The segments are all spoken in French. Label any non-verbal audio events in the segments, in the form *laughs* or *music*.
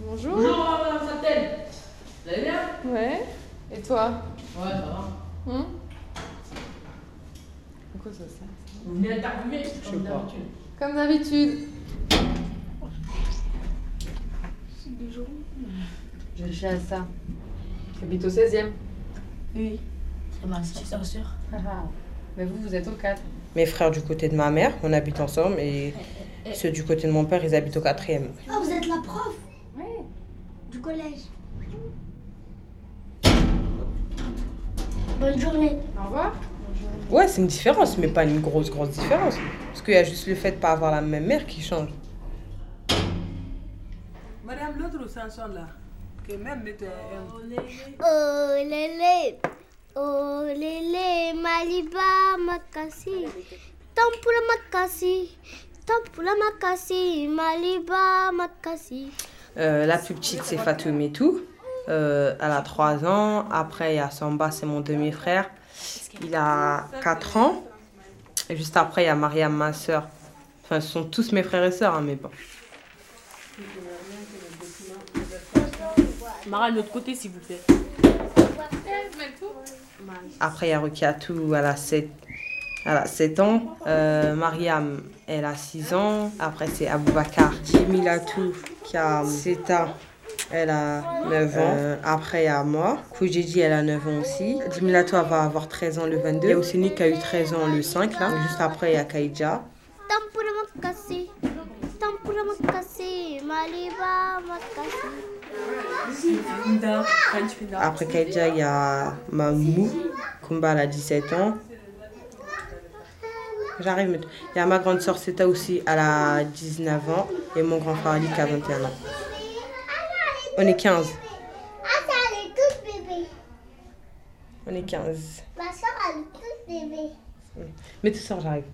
Bonjour. Bonjour, madame Châtel. Vous allez bien? Ouais. Et toi? Ouais, ça va. Hum Pourquoi ça sert Vous venez interviewer comme d'habitude. Comme d'habitude. Je suis à ça. J'habite au 16e. Oui. C'est ma soeur. soeur. Mais vous, vous êtes au 4. Mes frères du côté de ma mère, on habite ensemble, et ceux du côté de mon père, ils habitent au quatrième. Ah, vous êtes la prof? Du collège. Bonne journée. Au revoir. Ouais, c'est une différence, mais pas une grosse, grosse différence. Parce qu'il y a juste le fait de pas avoir la même mère qui change. Madame, l'autre chanson là, que même. Oh lélé, oh lélé, Maliba Makasi. Tampula Makasi, Tampula Makasi, Maliba Makasi. Euh, la plus petite, c'est Fatoumetou. Euh, elle a 3 ans. Après, il y a Samba, c'est mon demi-frère. Il a 4 ans. Et juste après, il y a Mariam, ma soeur. Enfin, ce sont tous mes frères et sœurs, hein, mais bon. Mara, de l'autre côté, s'il vous plaît. Après, il y a Rukiatou, elle a 7, elle a 7 ans. Euh, Mariam, elle a 6 ans. Après, c'est Aboubakar. Jimilatou, qui a 7 ans. Elle a 9 ans. Euh, après, il y a moi. Koujiji, elle a 9 ans aussi. Jimilatou, elle va avoir 13 ans le 22. Il y a qui a eu 13 ans le 5. Là. Juste après, il y a Kaïdja. Après Kaïdja, il y a Mamou. Kumba, elle a 17 ans. J'arrive. mais- Il y a ma grande sœur Seta aussi, elle a 19 ans. Et mon grand frère Ali qui a 21 ans. On est 15. Ah, ça, elle est toute bébé. On est 15. Ma soeur, elle est toute bébé. Mais tout ça, j'arrive.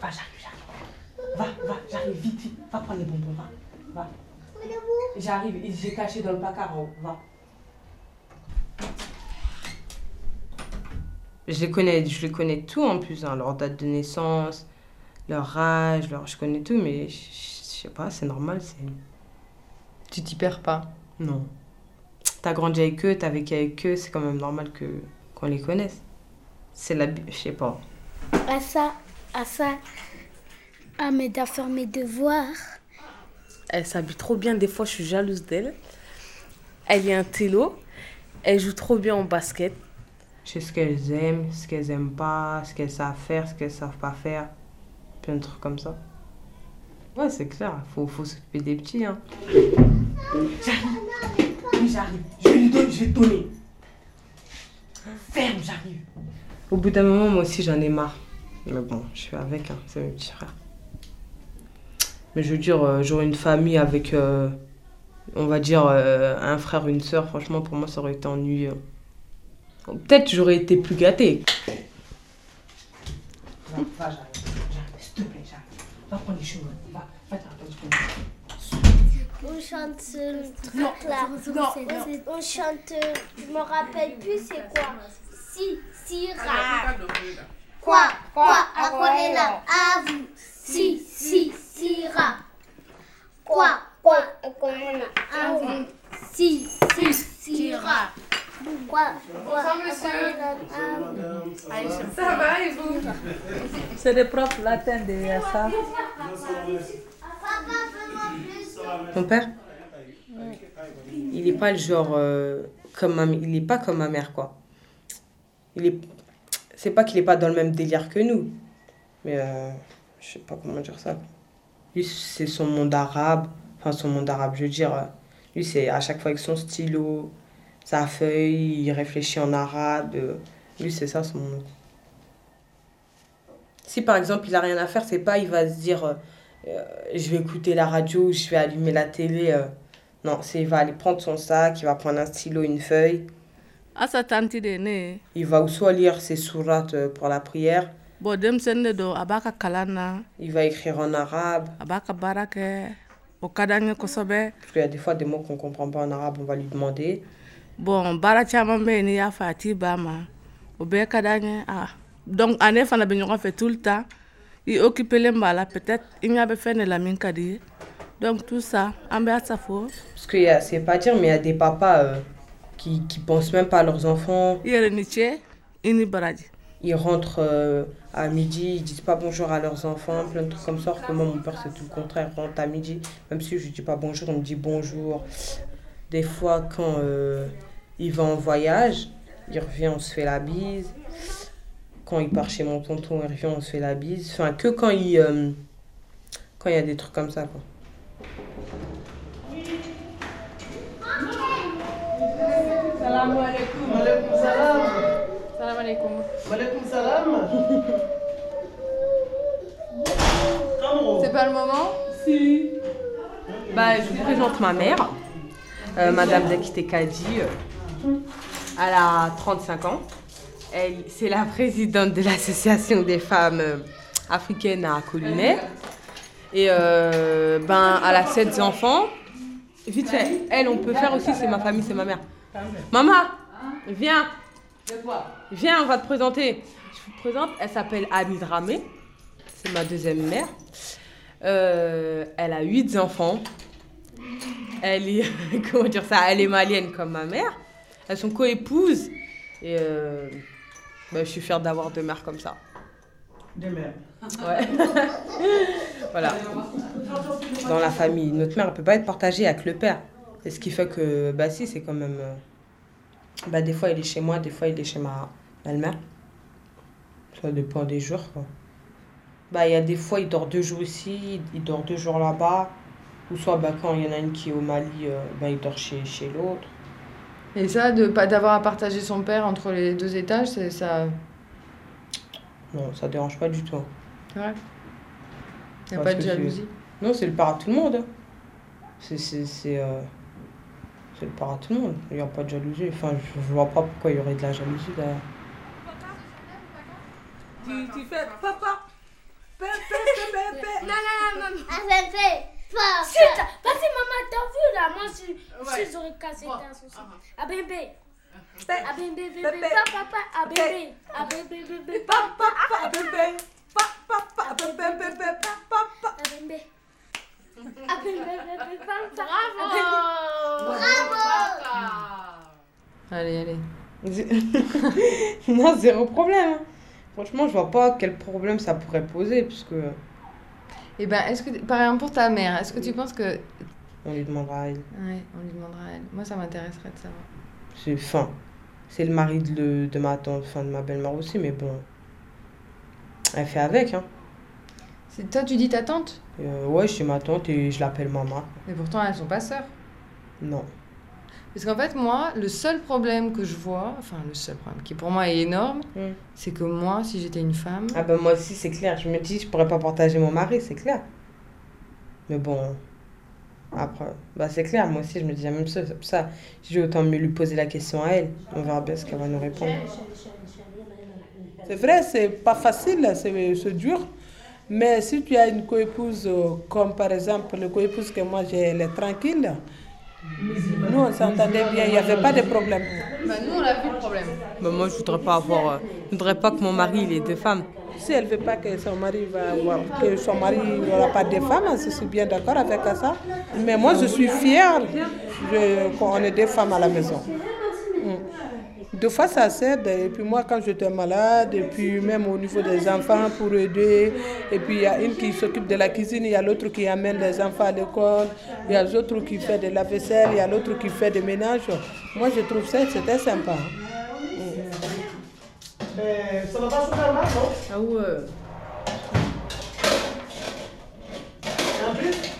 Va, j'arrive, j'arrive. Va, va, j'arrive vite, vite. Va prendre les bonbons, va. Va. J'arrive, j'ai caché dans le placard en haut. Va. Je les connais, je les connais tout en plus, hein, leur date de naissance, leur âge, leur, je connais tout, mais je je sais pas, c'est normal, c'est. Tu t'y perds pas. Non. T'as grandi avec eux, t'as vécu avec eux, c'est quand même normal que qu'on les connaisse. C'est la, je sais pas. À ça, à ça, à à faire mes devoirs. Elle s'habille trop bien, des fois je suis jalouse d'elle. Elle est un télo. Elle joue trop bien au basket. Je sais ce qu'elles aiment, ce qu'elles aiment pas, ce qu'elles savent faire, ce qu'elles savent pas faire. Plein de trucs comme ça. Ouais, c'est clair, faut, faut s'occuper des petits. Hein. J'arrive, j'arrive. Je vais lui donner, je vais donner. Ferme, j'arrive. Au bout d'un moment, moi aussi, j'en ai marre. Mais bon, je suis avec, hein, c'est mes petits frères. Mais je veux dire, euh, j'aurais une famille avec, euh, on va dire, euh, un frère, une soeur. Franchement, pour moi, ça aurait été ennuyeux. Peut-être j'aurais été plus gâtée. Va, va, j'arrive. J'arrive, s'il te plaît, j'arrive. Va prendre les cheveux. Va, va. On chante ce truc-là. On chante, euh, je me rappelle plus c'est quoi. Si, si, ra. Quoi, quoi, à quoi est là À vous. Si, si, si, ra. Quoi, quoi, à quoi est là À vous. Si, si, si, ra. Quoi, À vous. Ça va et vous C'est des profs latins de ça. Mon père Il est pas le genre euh, comme ma il est pas comme ma mère quoi. Il est c'est pas qu'il est pas dans le même délire que nous. Mais euh, je sais pas comment dire ça. Lui c'est son monde arabe, enfin son monde arabe, je veux dire euh, lui c'est à chaque fois avec son stylo, sa feuille, il réfléchit en arabe. euh, lui c'est ça son monde. Si par exemple il a rien à faire, c'est pas il va se dire euh, euh, je vais écouter la radio, je vais allumer la télé. euh. Non, c'est il va aller prendre son sac, il va prendre un stylo, une feuille. Asa tanti de ne. Il va ou soit lire ses sourates pour la prière, Bon, de il va écrire en arabe. a b'a ka baara kɛ o ka d'an ye kosɛbɛ Parce qu'il y a des fois des mots qu'on comprend pas en arabe, on va lui demander. Bon baara caman bɛ yen n'i y'a fɛ a t'i ba ma o bɛɛ ka d'an ye ah. donc a ne fana bɛ ɲɔgɔn fɛ tout le temps i occupelen b'a la peut être i ɲɛ bɛ fɛn de la min ka di ye Donc tout ça, ça faut. Parce que y a- c'est pas dire, mais il y a des papas euh, qui, qui pensent même pas à leurs enfants. Il y a le métier, il baradi. Ils rentrent euh, à midi, ils disent pas bonjour à leurs enfants, plein de trucs comme ça. Alors que moi, mon père, c'est tout le contraire. Il rentre à midi, même si je dis pas bonjour, il me dit bonjour. Des fois, quand euh, il va en voyage, il revient, on se fait la bise. Quand il part chez mon tonton, il revient, on se fait la bise. Enfin, que quand il, euh, quand il y a des trucs comme ça, quoi. Salam alaikum. Alaikum salam. Salam alaikum. Walaikum salam. C'est pas le moment? Si. Bah, je vous présente ma mère, euh, Madame Dakite Kadi. euh, Elle a 35 ans. C'est la présidente de l'association des femmes euh, africaines à Colunet. Et ben, elle a 7 enfants. Vite fait, elle, on peut faire aussi, c'est ma famille, c'est ma mère. Maman, viens. Viens, on va te présenter. Je vous présente, elle s'appelle Annie Dramé. C'est ma deuxième mère. Elle a huit enfants. Elle est, *laughs* comment dire ça, elle est malienne comme ma mère. Elles sont co-épouses. Et euh, bah, je suis fière d'avoir deux mères comme ça. Deux mères. Ouais. *laughs* voilà. Dans la famille, notre mère ne peut pas être partagée avec le père. Et ce qui fait que, bah si, c'est quand même... euh, bah des fois il est chez moi, des fois il est chez ma belle-mère. Ça dépend des jours, quoi. Bah il y a des fois il dort deux jours ici, il dort deux jours là-bas. Ou soit bah, quand il y en a une qui est au Mali, euh, bah, il dort chez, chez l'autre. Et ça, de pas d'avoir à partager son père entre les deux étages, c'est ça. Non, ça dérange pas du tout. C'est vrai Y a Parce pas de jalousie Non, c'est le père à tout le monde. hein. C'est c'est c'est euh, c'est le père à tout le monde. Il n'y a pas de jalousie. Enfin, je, je vois pas pourquoi il y aurait de la jalousie derrière. Tu, tu fais papa. Non, non, non, maman. Avec fait. Papa. Vas-y, maman, t'as vu je Ouais. si j'aurais cassé Bon, ta sauce. ah, Ah, bébé. Pé, Ah, bébé, bébé, Bébé. papa, papa. Bébé. Bébé, bébé, papa. papa, bébé. Papa, papa, bébé, bébé, papa. Bébé. Bébé, bébé, papa. Bravo Bravo. Allez, allez. *laughs* non, zéro problème. hein. Franchement, je vois pas quel problème ça pourrait poser, puisque Et ben, est-ce que, par exemple, pour ta mère, est-ce que tu penses que. On lui demandera à elle. Ouais, on lui demandera à elle. Moi, ça m'intéresserait de savoir. C'est fin. C'est le mari de, le- de ma tante, enfin de ma belle-mère aussi, mais bon. Elle fait avec, hein. C'est- Toi, tu dis ta tante? Euh, ouais, chez ma tante et je l'appelle maman. Mais pourtant, elles sont pas sœurs. Non. Parce qu'en fait, moi, le seul problème que je vois, enfin, le seul problème qui pour moi est énorme, Mm. c'est que moi, si j'étais une femme. Ah ben moi aussi, c'est clair. Je me dis, je pourrais pas partager mon mari, c'est clair. Mais bon, après, bah c'est clair. Moi aussi, je me dis la même pour ça, j'ai autant mieux lui poser la question à elle. On verra bien ce qu'elle va nous répondre. C'est vrai, c'est pas facile, c'est c'est dur. Mais si tu as une coépouse, euh, comme par exemple le coépouse que moi j'ai, elle est tranquille, nous on s'entendait bien, il n'y avait pas de problème. Bah, nous, on a vu le problème. Bah, moi, je voudrais pas avoir. euh, je voudrais pas que mon mari il ait deux femmes. Si elle ne veut pas que son mari va avoir, que son mari n'aura pas de femme, je suis bien d'accord avec ça. Mais moi je suis fière qu'on ait des femmes à la maison. Mm. Deux fois ça s'aide, et puis moi quand j'étais malade, et puis même au niveau des enfants pour aider, et puis il y a une qui s'occupe de la cuisine, il y a l'autre qui amène les enfants à l'école, il y a l'autre qui fait de la vaisselle, il y a l'autre qui fait des ménages. Moi je trouve ça, c'était sympa. Mais ça va pas super mal, non? Ah ouais. En plus,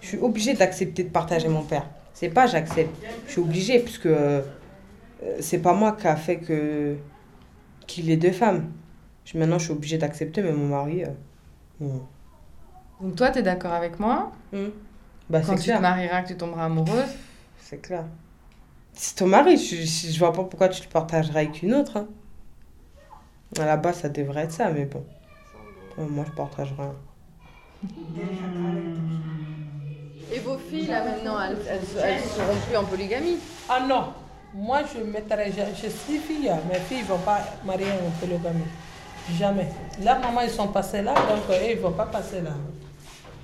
Je suis obligée d'accepter de partager mon père. C'est pas j'accepte. Je suis obligée puisque euh, c'est pas moi qui a fait que qu'il ait deux femmes. Je, maintenant, je suis obligée d'accepter, mais mon mari. euh, non. Donc, toi, t'es d'accord avec moi Hum. Bah, Quand c'est tu clair. te marieras, que tu tomberas amoureuse C'est clair. C'est ton mari, je, je, je vois pas pourquoi tu le partagerais avec une autre. hein. À la base, ça devrait être ça, mais bon. Euh, Moi, je partage rien. Et vos filles, là, maintenant, elles, elles, seront plus en polygamie Ah non, moi je mettrais, je, je suis fille, mes filles ne vont pas marier en polygamie. Jamais. Là, maman, ils sont passés là, donc euh, ils ne vont pas passer là.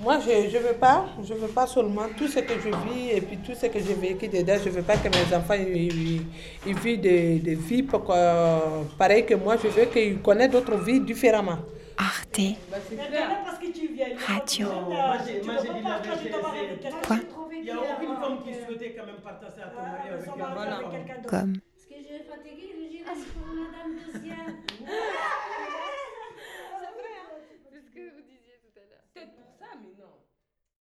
Moi, je ne veux pas, je veux pas seulement tout ce que je vis et puis tout ce que j'ai vécu dedans. Je ne veux pas que mes enfants ils, ils- vivent des, des vies pour que- pareilles que moi. Je veux qu'ils connaissent d'autres vies différemment. Arte Radio. Moi, j'ai moi, j'ai dit la vérité. c'est- Quoi Il n'y a aucune femme qui souhaitait quand même partager à ton mari avec un Comme